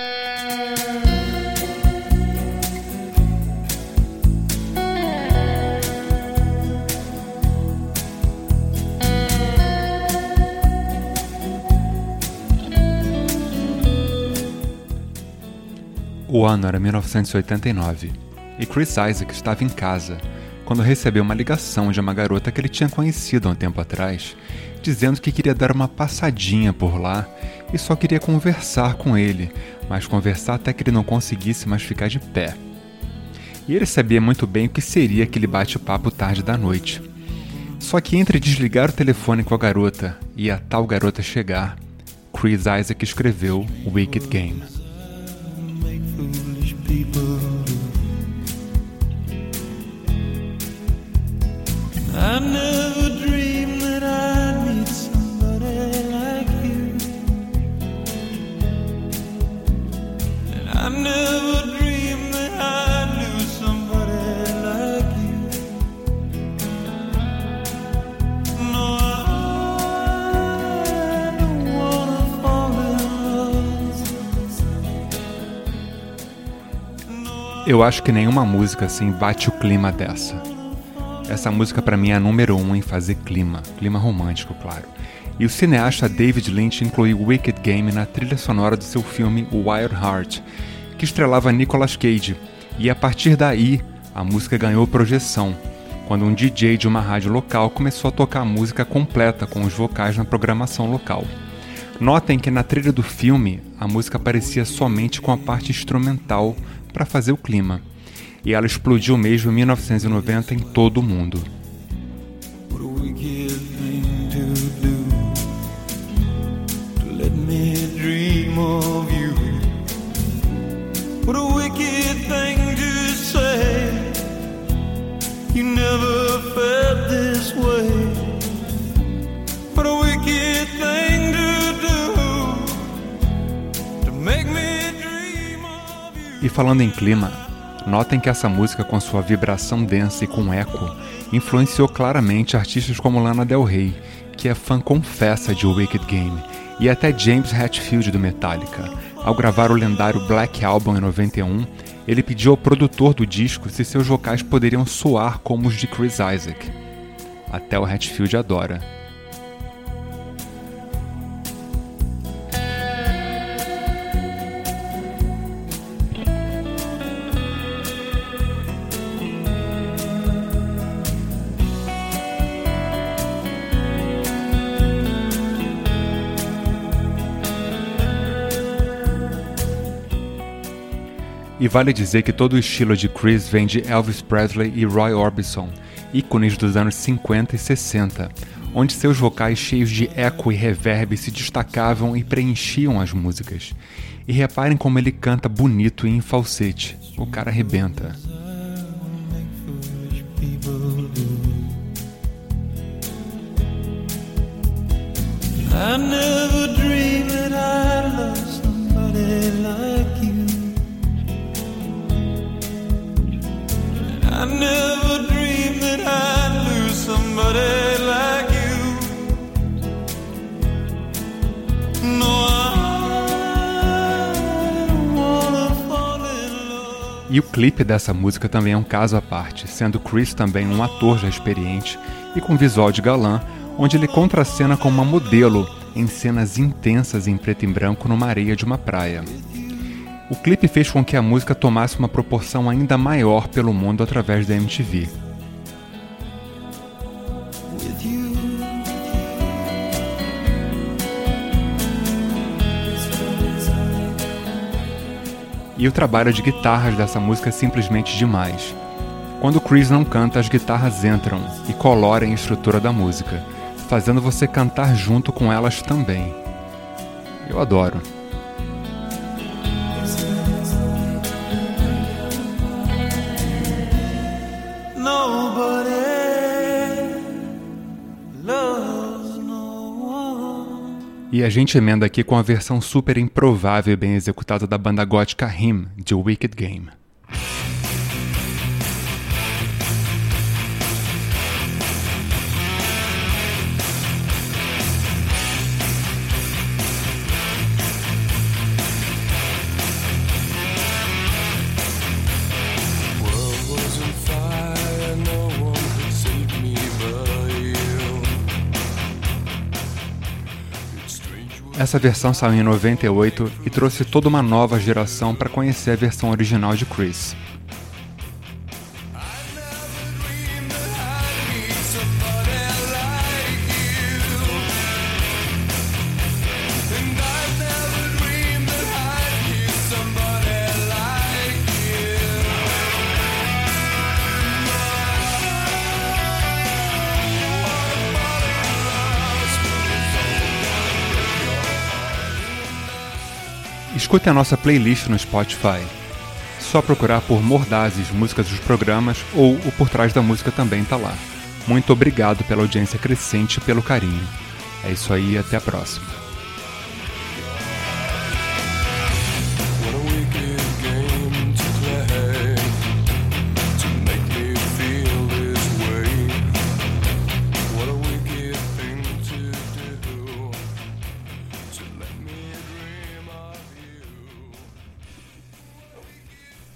O ano era 1989 e Chris Isaac estava em casa quando recebeu uma ligação de uma garota que ele tinha conhecido há um tempo atrás, dizendo que queria dar uma passadinha por lá e só queria conversar com ele, mas conversar até que ele não conseguisse mais ficar de pé. E ele sabia muito bem o que seria aquele bate-papo tarde da noite. Só que entre desligar o telefone com a garota e a tal garota chegar, Chris Isaac escreveu Wicked Game. Eu acho que nenhuma música assim bate o clima dessa. Essa música para mim é a número um em fazer clima, clima romântico, claro. E o cineasta David Lynch incluiu Wicked Game na trilha sonora do seu filme Wild Heart, que estrelava Nicolas Cage. E a partir daí, a música ganhou projeção, quando um DJ de uma rádio local começou a tocar a música completa com os vocais na programação local. Notem que na trilha do filme, a música aparecia somente com a parte instrumental para fazer o clima e ela explodiu mesmo em 1990 em todo o mundo. E falando em clima, Notem que essa música, com sua vibração densa e com eco, influenciou claramente artistas como Lana Del Rey, que é fã confessa de Wicked Game, e até James Hetfield do Metallica. Ao gravar o lendário Black Album em 91, ele pediu ao produtor do disco se seus vocais poderiam soar como os de Chris Isaac. Até o Hetfield adora. E vale dizer que todo o estilo de Chris vem de Elvis Presley e Roy Orbison, ícones dos anos 50 e 60, onde seus vocais cheios de eco e reverb se destacavam e preenchiam as músicas. E reparem como ele canta bonito e em falsete. O cara arrebenta. I E o clipe dessa música também é um caso à parte, sendo Chris também um ator já experiente e com visual de galã, onde ele contracena com uma modelo em cenas intensas em preto e branco numa areia de uma praia. O clipe fez com que a música tomasse uma proporção ainda maior pelo mundo através da MTV. E o trabalho de guitarras dessa música é simplesmente demais. Quando Chris não canta, as guitarras entram e coloram a estrutura da música, fazendo você cantar junto com elas também. Eu adoro. E a gente emenda aqui com a versão super improvável e bem executada da banda gótica Him, de Wicked Game. Essa versão saiu em 98 e trouxe toda uma nova geração para conhecer a versão original de Chris. Escute a nossa playlist no Spotify. Só procurar por Mordazes, músicas dos programas ou o Por Trás da Música também tá lá. Muito obrigado pela audiência crescente e pelo carinho. É isso aí, até a próxima.